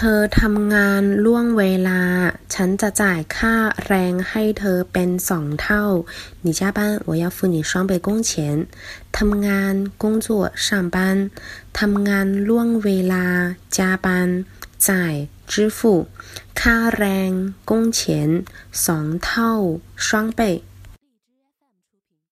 เธอทำงานล่วงเวลา ฉันจะจ่ายค่าแรงให้เธอเป็นสองเท่า你加班我要付你双倍工钱ทำงาน工作上班ทำงานล่วงเวลา加班จ่าย支付ค่าแรง工钱สองเท่า双倍